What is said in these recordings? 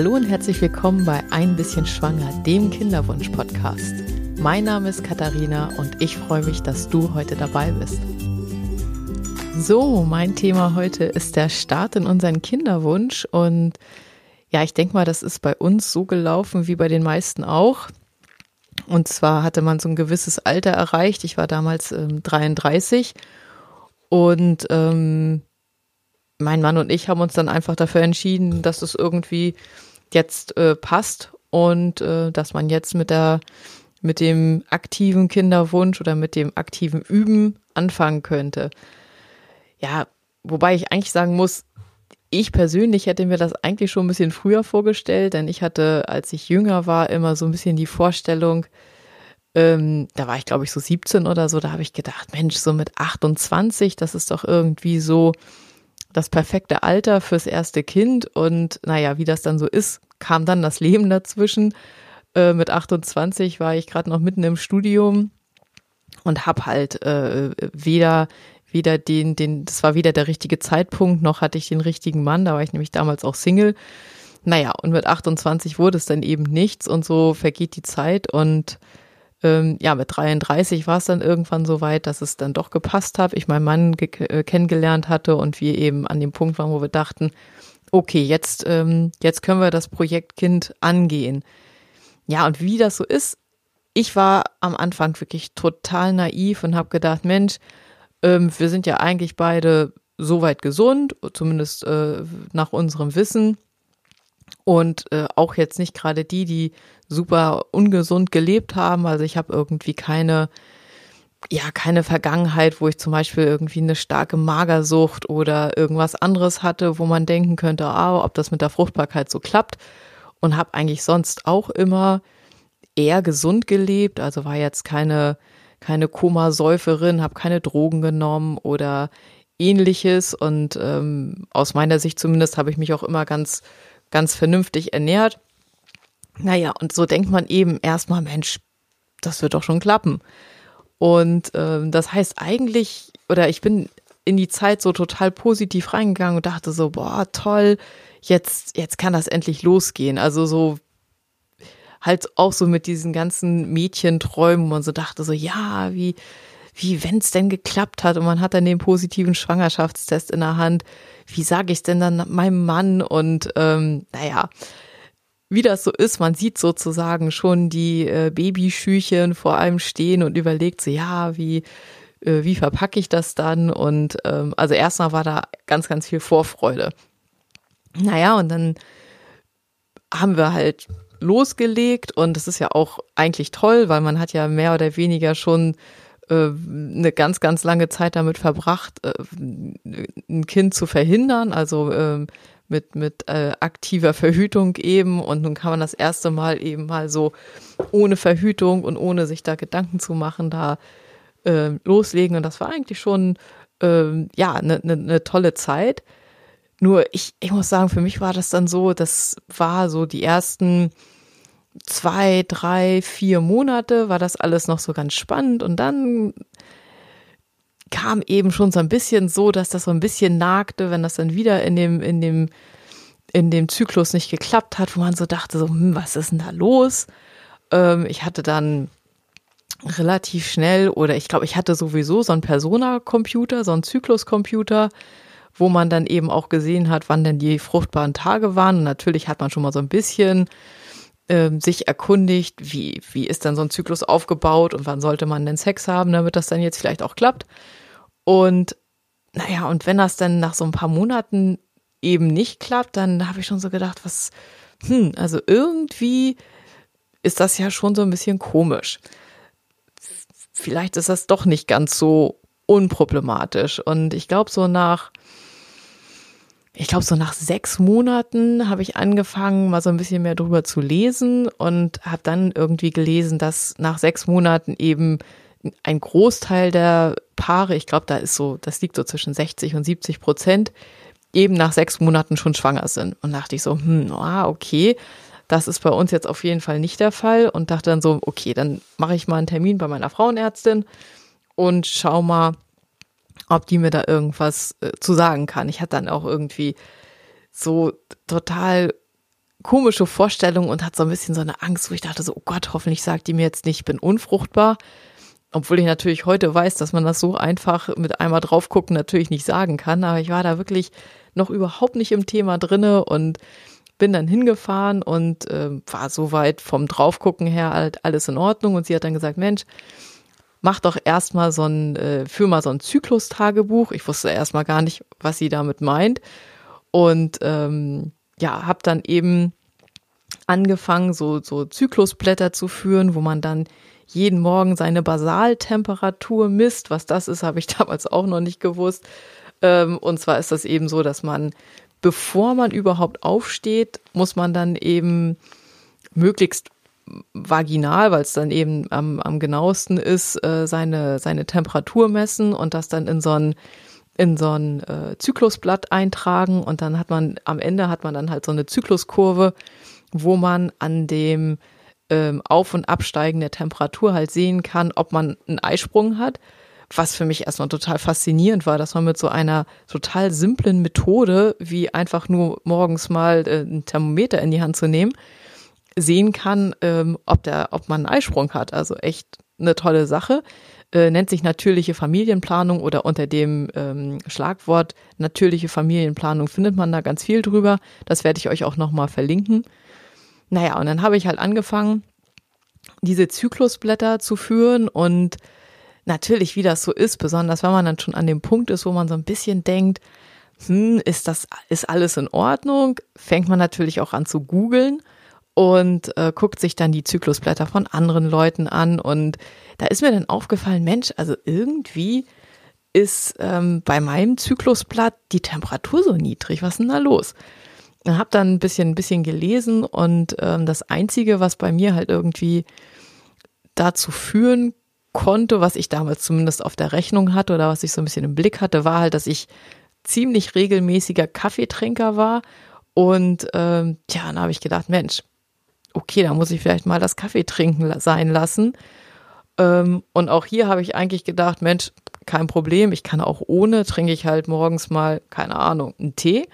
Hallo und herzlich willkommen bei Ein bisschen Schwanger, dem Kinderwunsch-Podcast. Mein Name ist Katharina und ich freue mich, dass du heute dabei bist. So, mein Thema heute ist der Start in unseren Kinderwunsch und ja, ich denke mal, das ist bei uns so gelaufen wie bei den meisten auch. Und zwar hatte man so ein gewisses Alter erreicht. Ich war damals ähm, 33 und ähm, mein Mann und ich haben uns dann einfach dafür entschieden, dass es irgendwie jetzt äh, passt und äh, dass man jetzt mit der mit dem aktiven Kinderwunsch oder mit dem aktiven Üben anfangen könnte. Ja, wobei ich eigentlich sagen muss, ich persönlich hätte mir das eigentlich schon ein bisschen früher vorgestellt, denn ich hatte, als ich jünger war, immer so ein bisschen die Vorstellung, ähm, da war ich glaube ich so 17 oder so, da habe ich gedacht, Mensch, so mit 28, das ist doch irgendwie so das perfekte Alter fürs erste Kind. Und naja, wie das dann so ist, kam dann das Leben dazwischen. Äh, mit 28 war ich gerade noch mitten im Studium und habe halt äh, weder weder den den das war weder der richtige Zeitpunkt noch hatte ich den richtigen Mann da war ich nämlich damals auch Single naja und mit 28 wurde es dann eben nichts und so vergeht die Zeit und ähm, ja, mit 33 war es dann irgendwann so weit, dass es dann doch gepasst hat. Ich meinen Mann äh, kennengelernt hatte und wir eben an dem Punkt waren, wo wir dachten, okay, jetzt, ähm, jetzt können wir das Projekt Kind angehen. Ja, und wie das so ist, ich war am Anfang wirklich total naiv und habe gedacht, Mensch, ähm, wir sind ja eigentlich beide soweit gesund, zumindest äh, nach unserem Wissen. Und äh, auch jetzt nicht gerade die, die super ungesund gelebt haben. Also ich habe irgendwie keine, ja, keine Vergangenheit, wo ich zum Beispiel irgendwie eine starke Magersucht oder irgendwas anderes hatte, wo man denken könnte, ah, ob das mit der Fruchtbarkeit so klappt. Und habe eigentlich sonst auch immer eher gesund gelebt. Also war jetzt keine, keine Komasäuferin, habe keine Drogen genommen oder ähnliches. Und ähm, aus meiner Sicht zumindest habe ich mich auch immer ganz, ganz vernünftig ernährt. Naja, und so denkt man eben erstmal, Mensch, das wird doch schon klappen. Und ähm, das heißt eigentlich, oder ich bin in die Zeit so total positiv reingegangen und dachte so, boah, toll, jetzt, jetzt kann das endlich losgehen. Also so halt auch so mit diesen ganzen Mädchenträumen, wo man so dachte, so, ja, wie, wie, wenn es denn geklappt hat und man hat dann den positiven Schwangerschaftstest in der Hand, wie sage ich denn dann meinem Mann? Und ähm, naja, wie das so ist, man sieht sozusagen schon die äh, Babyschüchen vor einem stehen und überlegt so, ja, wie, äh, wie verpacke ich das dann? Und ähm, also erstmal war da ganz, ganz viel Vorfreude. Naja, und dann haben wir halt losgelegt und das ist ja auch eigentlich toll, weil man hat ja mehr oder weniger schon eine ganz, ganz lange Zeit damit verbracht, äh, ein Kind zu verhindern. Also äh, mit, mit äh, aktiver Verhütung eben. Und nun kann man das erste Mal eben mal so ohne Verhütung und ohne sich da Gedanken zu machen, da äh, loslegen. Und das war eigentlich schon äh, ja eine ne, ne tolle Zeit. Nur ich, ich muss sagen, für mich war das dann so, das war so die ersten zwei, drei, vier Monate war das alles noch so ganz spannend und dann kam eben schon so ein bisschen so, dass das so ein bisschen nagte, wenn das dann wieder in dem, in dem, in dem Zyklus nicht geklappt hat, wo man so dachte, so, hm, was ist denn da los? Ähm, ich hatte dann relativ schnell oder ich glaube, ich hatte sowieso so einen Persona-Computer, so einen Zyklus-Computer, wo man dann eben auch gesehen hat, wann denn die fruchtbaren Tage waren. Und natürlich hat man schon mal so ein bisschen ähm, sich erkundigt, wie, wie ist dann so ein Zyklus aufgebaut und wann sollte man denn Sex haben, damit das dann jetzt vielleicht auch klappt. Und naja, und wenn das dann nach so ein paar Monaten eben nicht klappt, dann habe ich schon so gedacht, was, hm, also irgendwie ist das ja schon so ein bisschen komisch. Vielleicht ist das doch nicht ganz so unproblematisch. Und ich glaube, so nach, ich glaube, so nach sechs Monaten habe ich angefangen, mal so ein bisschen mehr drüber zu lesen und habe dann irgendwie gelesen, dass nach sechs Monaten eben ein Großteil der Paare, ich glaube, da ist so, das liegt so zwischen 60 und 70 Prozent, eben nach sechs Monaten schon schwanger sind. Und dachte ich so, hm, ah, okay, das ist bei uns jetzt auf jeden Fall nicht der Fall. Und dachte dann so, okay, dann mache ich mal einen Termin bei meiner Frauenärztin und schau mal, ob die mir da irgendwas äh, zu sagen kann. Ich hatte dann auch irgendwie so total komische Vorstellung und hat so ein bisschen so eine Angst, wo ich dachte so, oh Gott, hoffentlich sagt die mir jetzt nicht, ich bin unfruchtbar. Obwohl ich natürlich heute weiß, dass man das so einfach mit einmal drauf gucken natürlich nicht sagen kann. Aber ich war da wirklich noch überhaupt nicht im Thema drinne und bin dann hingefahren und äh, war soweit vom Draufgucken her halt alles in Ordnung. Und sie hat dann gesagt, Mensch, mach doch erstmal so ein, äh, führ mal so ein Zyklus-Tagebuch. Ich wusste erstmal gar nicht, was sie damit meint. Und ähm, ja, habe dann eben angefangen, so, so Zyklusblätter zu führen, wo man dann jeden Morgen seine Basaltemperatur misst. Was das ist, habe ich damals auch noch nicht gewusst. Ähm, und zwar ist das eben so, dass man, bevor man überhaupt aufsteht, muss man dann eben möglichst vaginal, weil es dann eben am, am genauesten ist, äh, seine, seine Temperatur messen und das dann in so ein in so ein äh, Zyklusblatt eintragen und dann hat man am Ende hat man dann halt so eine Zykluskurve, wo man an dem ähm, Auf- und Absteigen der Temperatur halt sehen kann, ob man einen Eisprung hat. Was für mich erstmal total faszinierend war, dass man mit so einer total simplen Methode, wie einfach nur morgens mal äh, ein Thermometer in die Hand zu nehmen, sehen kann, ähm, ob der, ob man einen Eisprung hat. Also echt eine tolle Sache äh, nennt sich natürliche Familienplanung oder unter dem ähm, Schlagwort natürliche Familienplanung findet man da ganz viel drüber. Das werde ich euch auch nochmal verlinken. Naja, und dann habe ich halt angefangen, diese Zyklusblätter zu führen und natürlich, wie das so ist, besonders wenn man dann schon an dem Punkt ist, wo man so ein bisschen denkt, hm, ist das, ist alles in Ordnung, fängt man natürlich auch an zu googeln und äh, guckt sich dann die Zyklusblätter von anderen Leuten an. Und da ist mir dann aufgefallen, Mensch, also irgendwie ist ähm, bei meinem Zyklusblatt die Temperatur so niedrig. Was ist denn da los? Habe dann ein bisschen, ein bisschen gelesen und ähm, das Einzige, was bei mir halt irgendwie dazu führen konnte, was ich damals zumindest auf der Rechnung hatte oder was ich so ein bisschen im Blick hatte, war halt, dass ich ziemlich regelmäßiger Kaffeetrinker war. Und ähm, ja, dann habe ich gedacht, Mensch, okay, da muss ich vielleicht mal das Kaffee trinken sein lassen. Ähm, und auch hier habe ich eigentlich gedacht, Mensch, kein Problem, ich kann auch ohne, trinke ich halt morgens mal, keine Ahnung, einen Tee.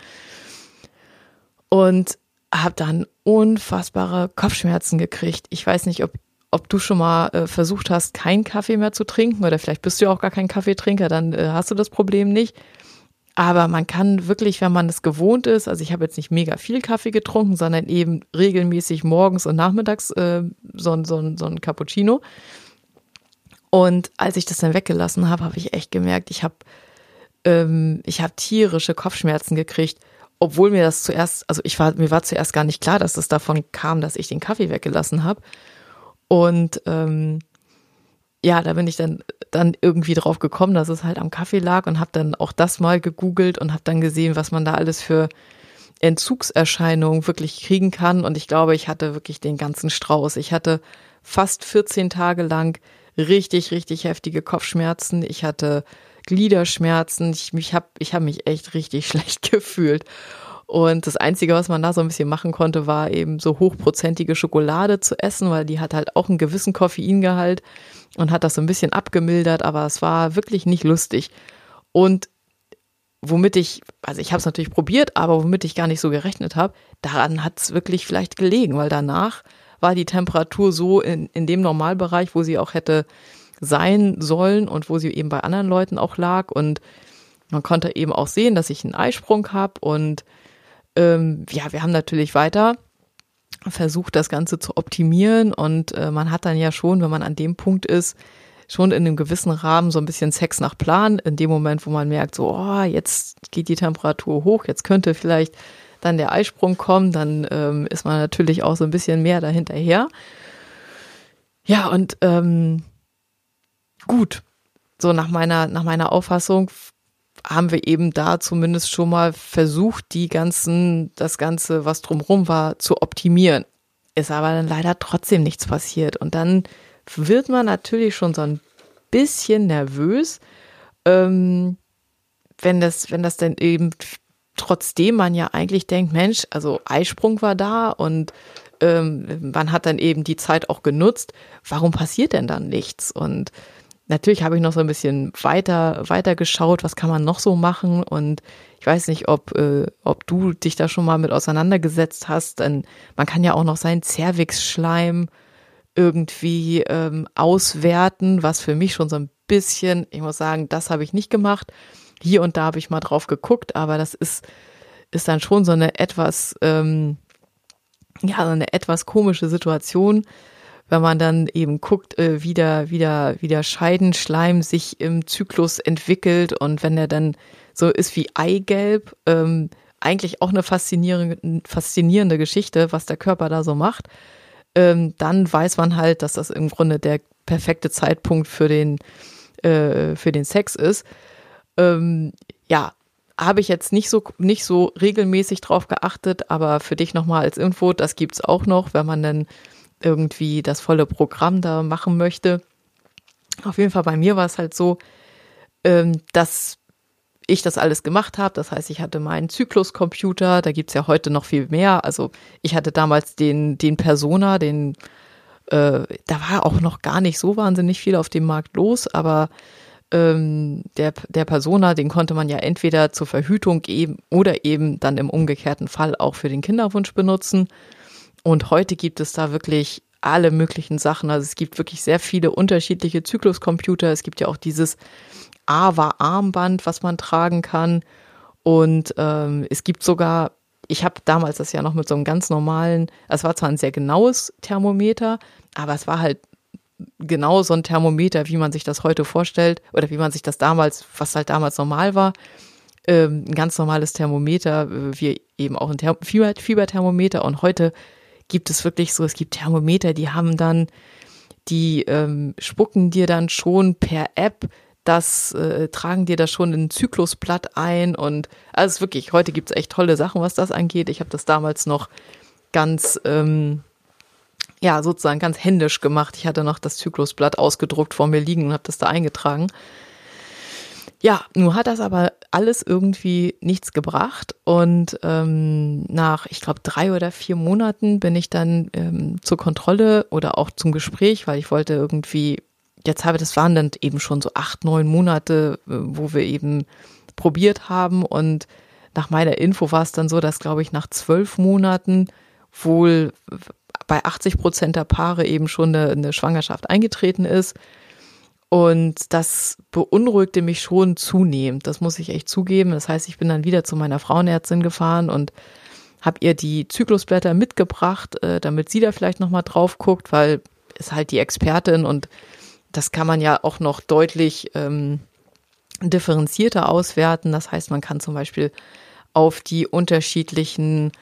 Und habe dann unfassbare Kopfschmerzen gekriegt. Ich weiß nicht, ob, ob du schon mal äh, versucht hast, keinen Kaffee mehr zu trinken oder vielleicht bist du ja auch gar kein Kaffeetrinker, dann äh, hast du das Problem nicht. Aber man kann wirklich, wenn man es gewohnt ist, also ich habe jetzt nicht mega viel Kaffee getrunken, sondern eben regelmäßig morgens und nachmittags äh, so, so, so ein Cappuccino. Und als ich das dann weggelassen habe, habe ich echt gemerkt, ich habe ähm, ich habe tierische Kopfschmerzen gekriegt, obwohl mir das zuerst, also ich war mir war zuerst gar nicht klar, dass es davon kam, dass ich den Kaffee weggelassen habe. Und ähm, ja, da bin ich dann, dann irgendwie drauf gekommen, dass es halt am Kaffee lag und habe dann auch das mal gegoogelt und habe dann gesehen, was man da alles für Entzugserscheinungen wirklich kriegen kann. Und ich glaube, ich hatte wirklich den ganzen Strauß. Ich hatte fast 14 Tage lang richtig, richtig heftige Kopfschmerzen. Ich hatte Gliederschmerzen. Ich, mich hab, ich habe mich echt richtig schlecht gefühlt. Und das Einzige, was man da so ein bisschen machen konnte, war eben so hochprozentige Schokolade zu essen, weil die hat halt auch einen gewissen Koffeingehalt und hat das so ein bisschen abgemildert, aber es war wirklich nicht lustig. Und womit ich, also ich habe es natürlich probiert, aber womit ich gar nicht so gerechnet habe, daran hat es wirklich vielleicht gelegen, weil danach war die Temperatur so in, in dem Normalbereich, wo sie auch hätte sein sollen und wo sie eben bei anderen Leuten auch lag. Und man konnte eben auch sehen, dass ich einen Eisprung habe und ähm, ja, wir haben natürlich weiter versucht, das Ganze zu optimieren und äh, man hat dann ja schon, wenn man an dem Punkt ist, schon in einem gewissen Rahmen so ein bisschen Sex nach Plan. In dem Moment, wo man merkt, so, oh, jetzt geht die Temperatur hoch, jetzt könnte vielleicht dann der Eisprung kommen, dann ähm, ist man natürlich auch so ein bisschen mehr dahinterher. Ja, und ähm, gut, so nach meiner, nach meiner Auffassung haben wir eben da zumindest schon mal versucht, die ganzen, das Ganze, was drumherum war, zu optimieren. Ist aber dann leider trotzdem nichts passiert. Und dann wird man natürlich schon so ein bisschen nervös, ähm, wenn das, wenn das denn eben trotzdem man ja eigentlich denkt, Mensch, also Eisprung war da und ähm, man hat dann eben die Zeit auch genutzt. Warum passiert denn dann nichts? Und natürlich habe ich noch so ein bisschen weiter, weiter geschaut, was kann man noch so machen und ich weiß nicht, ob, äh, ob du dich da schon mal mit auseinandergesetzt hast, denn man kann ja auch noch seinen Cervix-Schleim irgendwie ähm, auswerten, was für mich schon so ein bisschen, ich muss sagen, das habe ich nicht gemacht. Hier und da habe ich mal drauf geguckt, aber das ist, ist dann schon so eine etwas, ähm, ja, so eine etwas komische Situation, wenn man dann eben guckt, äh, wie der, wie der, wie der Scheidenschleim sich im Zyklus entwickelt und wenn er dann so ist wie Eigelb, ähm, eigentlich auch eine faszinierende, faszinierende Geschichte, was der Körper da so macht, ähm, dann weiß man halt, dass das im Grunde der perfekte Zeitpunkt für den, äh, für den Sex ist. Ähm, ja, habe ich jetzt nicht so nicht so regelmäßig drauf geachtet, aber für dich nochmal als Info, das gibt's auch noch, wenn man dann irgendwie das volle Programm da machen möchte. Auf jeden Fall bei mir war es halt so, ähm, dass ich das alles gemacht habe. Das heißt, ich hatte meinen Zykluscomputer, da gibt's ja heute noch viel mehr. Also ich hatte damals den, den Persona, den, äh, da war auch noch gar nicht so wahnsinnig viel auf dem Markt los, aber ähm, der, der Persona, den konnte man ja entweder zur Verhütung eben oder eben dann im umgekehrten Fall auch für den Kinderwunsch benutzen. Und heute gibt es da wirklich alle möglichen Sachen. Also es gibt wirklich sehr viele unterschiedliche Zykluscomputer. Es gibt ja auch dieses AVA-Armband, was man tragen kann. Und ähm, es gibt sogar, ich habe damals das ja noch mit so einem ganz normalen, es war zwar ein sehr genaues Thermometer, aber es war halt genau so ein Thermometer, wie man sich das heute vorstellt oder wie man sich das damals, was halt damals normal war. Ähm, ein ganz normales Thermometer, äh, wie eben auch ein Therm Fieber Fieberthermometer. Und heute gibt es wirklich so, es gibt Thermometer, die haben dann, die ähm, spucken dir dann schon per App das äh, tragen dir da schon ein Zyklusblatt ein und also wirklich, heute gibt's echt tolle Sachen, was das angeht. Ich habe das damals noch ganz, ähm, ja, sozusagen ganz händisch gemacht. Ich hatte noch das Zyklusblatt ausgedruckt vor mir liegen und habe das da eingetragen. Ja, nun hat das aber alles irgendwie nichts gebracht. Und ähm, nach, ich glaube, drei oder vier Monaten bin ich dann ähm, zur Kontrolle oder auch zum Gespräch, weil ich wollte irgendwie, jetzt habe das waren dann eben schon so acht, neun Monate, äh, wo wir eben probiert haben. Und nach meiner Info war es dann so, dass, glaube ich, nach zwölf Monaten wohl bei 80 Prozent der Paare eben schon eine, eine Schwangerschaft eingetreten ist. Und das beunruhigte mich schon zunehmend. Das muss ich echt zugeben. Das heißt, ich bin dann wieder zu meiner Frauenärztin gefahren und habe ihr die Zyklusblätter mitgebracht, äh, damit sie da vielleicht nochmal drauf guckt, weil ist halt die Expertin und das kann man ja auch noch deutlich ähm, differenzierter auswerten. Das heißt, man kann zum Beispiel auf die unterschiedlichen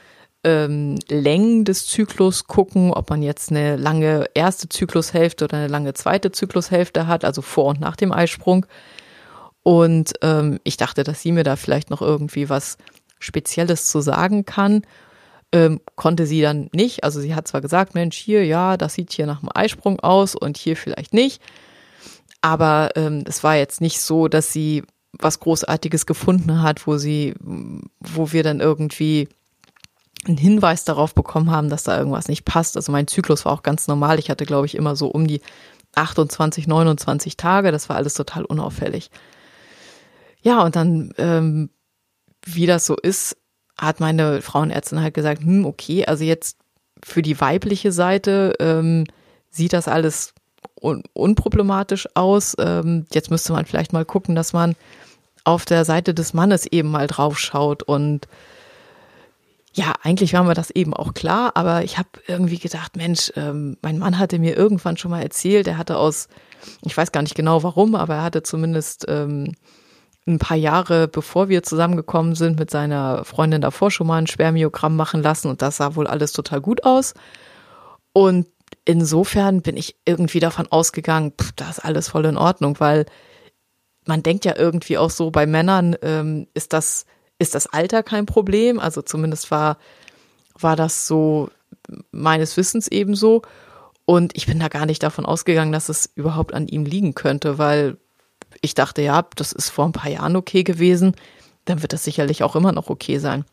ähm, Längen des Zyklus gucken, ob man jetzt eine lange erste Zyklushälfte oder eine lange zweite Zyklushälfte hat, also vor und nach dem Eisprung. Und ähm, ich dachte, dass sie mir da vielleicht noch irgendwie was Spezielles zu sagen kann. Ähm, konnte sie dann nicht. Also sie hat zwar gesagt, Mensch, hier, ja, das sieht hier nach einem Eisprung aus und hier vielleicht nicht. Aber ähm, es war jetzt nicht so, dass sie was Großartiges gefunden hat, wo sie, wo wir dann irgendwie einen Hinweis darauf bekommen haben, dass da irgendwas nicht passt. Also mein Zyklus war auch ganz normal. Ich hatte, glaube ich, immer so um die 28, 29 Tage. Das war alles total unauffällig. Ja, und dann, ähm, wie das so ist, hat meine Frauenärztin halt gesagt, hm, okay, also jetzt für die weibliche Seite ähm, sieht das alles un unproblematisch aus. Ähm, jetzt müsste man vielleicht mal gucken, dass man auf der Seite des Mannes eben mal drauf schaut und ja, eigentlich war mir das eben auch klar, aber ich habe irgendwie gedacht, Mensch, ähm, mein Mann hatte mir irgendwann schon mal erzählt, er hatte aus, ich weiß gar nicht genau warum, aber er hatte zumindest ähm, ein paar Jahre bevor wir zusammengekommen sind, mit seiner Freundin davor schon mal ein Spermiogramm machen lassen und das sah wohl alles total gut aus. Und insofern bin ich irgendwie davon ausgegangen, pff, das ist alles voll in Ordnung, weil man denkt ja irgendwie auch so, bei Männern ähm, ist das ist das Alter kein Problem. Also zumindest war, war das so meines Wissens ebenso. Und ich bin da gar nicht davon ausgegangen, dass es überhaupt an ihm liegen könnte, weil ich dachte, ja, das ist vor ein paar Jahren okay gewesen, dann wird das sicherlich auch immer noch okay sein.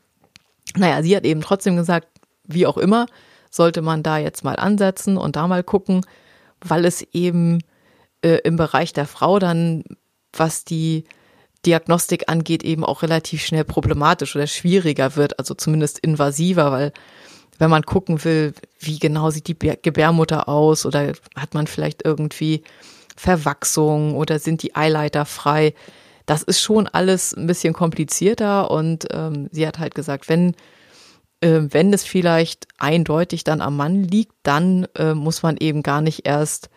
Naja, sie hat eben trotzdem gesagt, wie auch immer, sollte man da jetzt mal ansetzen und da mal gucken, weil es eben äh, im Bereich der Frau dann, was die Diagnostik angeht, eben auch relativ schnell problematisch oder schwieriger wird, also zumindest invasiver, weil wenn man gucken will, wie genau sieht die Gebärmutter aus oder hat man vielleicht irgendwie Verwachsung oder sind die Eileiter frei, das ist schon alles ein bisschen komplizierter und ähm, sie hat halt gesagt, wenn äh, wenn es vielleicht eindeutig dann am Mann liegt, dann äh, muss man eben gar nicht erst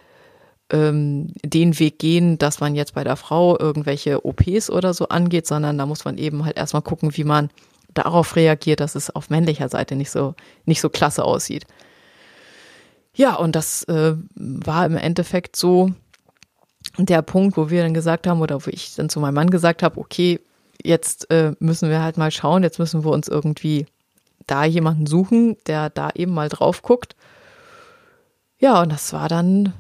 ähm, den Weg gehen, dass man jetzt bei der Frau irgendwelche OPs oder so angeht, sondern da muss man eben halt erstmal gucken, wie man darauf reagiert, dass es auf männlicher Seite nicht so, nicht so klasse aussieht. Ja, und das äh, war im Endeffekt so der Punkt, wo wir dann gesagt haben, oder wo ich dann zu meinem Mann gesagt habe, okay, jetzt äh, müssen wir halt mal schauen, jetzt müssen wir uns irgendwie da jemanden suchen, der da eben mal drauf guckt. Ja, und das war dann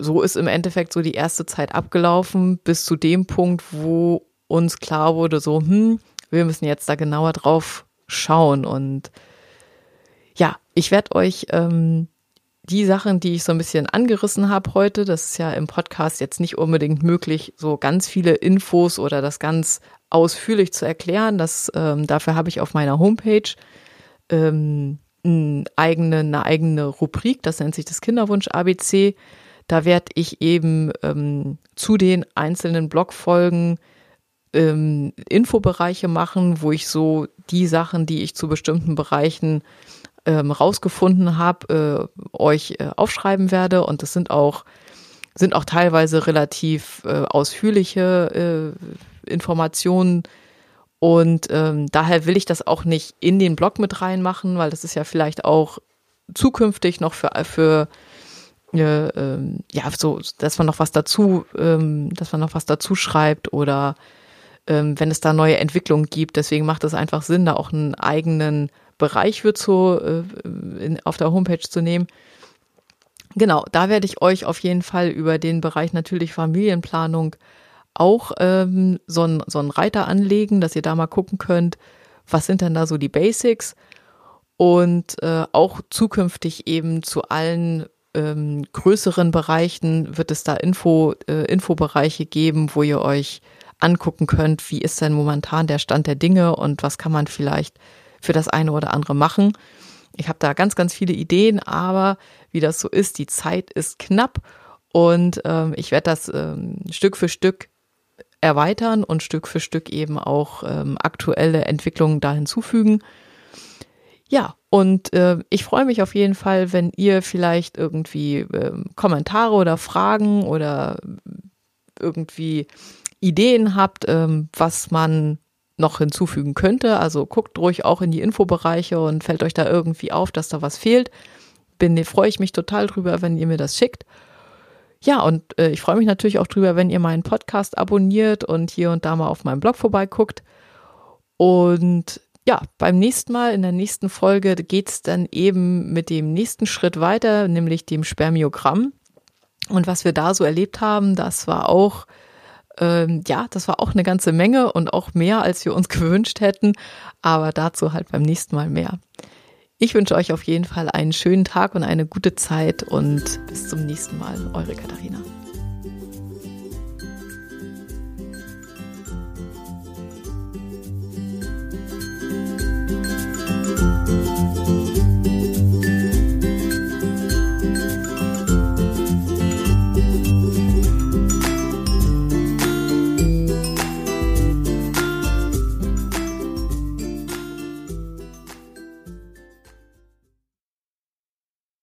so ist im Endeffekt so die erste Zeit abgelaufen, bis zu dem Punkt, wo uns klar wurde, so, hm, wir müssen jetzt da genauer drauf schauen. Und ja, ich werde euch ähm, die Sachen, die ich so ein bisschen angerissen habe heute, das ist ja im Podcast jetzt nicht unbedingt möglich, so ganz viele Infos oder das ganz ausführlich zu erklären. Das, ähm, dafür habe ich auf meiner Homepage ähm, eine eigene, eine eigene Rubrik, das nennt sich das Kinderwunsch ABC. Da werde ich eben ähm, zu den einzelnen Blogfolgen ähm, Infobereiche machen, wo ich so die Sachen, die ich zu bestimmten Bereichen ähm, rausgefunden habe, äh, euch äh, aufschreiben werde. Und das sind auch sind auch teilweise relativ äh, ausführliche äh, Informationen. Und ähm, daher will ich das auch nicht in den Blog mit reinmachen, weil das ist ja vielleicht auch zukünftig noch für, für äh, ähm, ja, so, dass man noch was dazu, ähm, dass man noch was dazu schreibt oder ähm, wenn es da neue Entwicklungen gibt. Deswegen macht es einfach Sinn, da auch einen eigenen Bereich wird so äh, in, auf der Homepage zu nehmen. Genau, da werde ich euch auf jeden Fall über den Bereich natürlich Familienplanung auch ähm, so, ein, so einen Reiter anlegen, dass ihr da mal gucken könnt, was sind denn da so die Basics und äh, auch zukünftig eben zu allen ähm, größeren Bereichen wird es da Info, äh, Infobereiche geben, wo ihr euch angucken könnt, wie ist denn momentan der Stand der Dinge und was kann man vielleicht für das eine oder andere machen. Ich habe da ganz, ganz viele Ideen, aber wie das so ist, die Zeit ist knapp und ähm, ich werde das ähm, Stück für Stück erweitern und Stück für Stück eben auch ähm, aktuelle Entwicklungen da hinzufügen. Ja, und äh, ich freue mich auf jeden Fall, wenn ihr vielleicht irgendwie äh, Kommentare oder Fragen oder irgendwie Ideen habt, ähm, was man noch hinzufügen könnte. Also guckt ruhig auch in die Infobereiche und fällt euch da irgendwie auf, dass da was fehlt. Bin, freue ich mich total drüber, wenn ihr mir das schickt. Ja, und äh, ich freue mich natürlich auch drüber, wenn ihr meinen Podcast abonniert und hier und da mal auf meinem Blog vorbeiguckt. Und ja, beim nächsten Mal, in der nächsten Folge, geht's dann eben mit dem nächsten Schritt weiter, nämlich dem Spermiogramm. Und was wir da so erlebt haben, das war auch, ähm, ja, das war auch eine ganze Menge und auch mehr, als wir uns gewünscht hätten. Aber dazu halt beim nächsten Mal mehr. Ich wünsche euch auf jeden Fall einen schönen Tag und eine gute Zeit und bis zum nächsten Mal. Eure Katharina.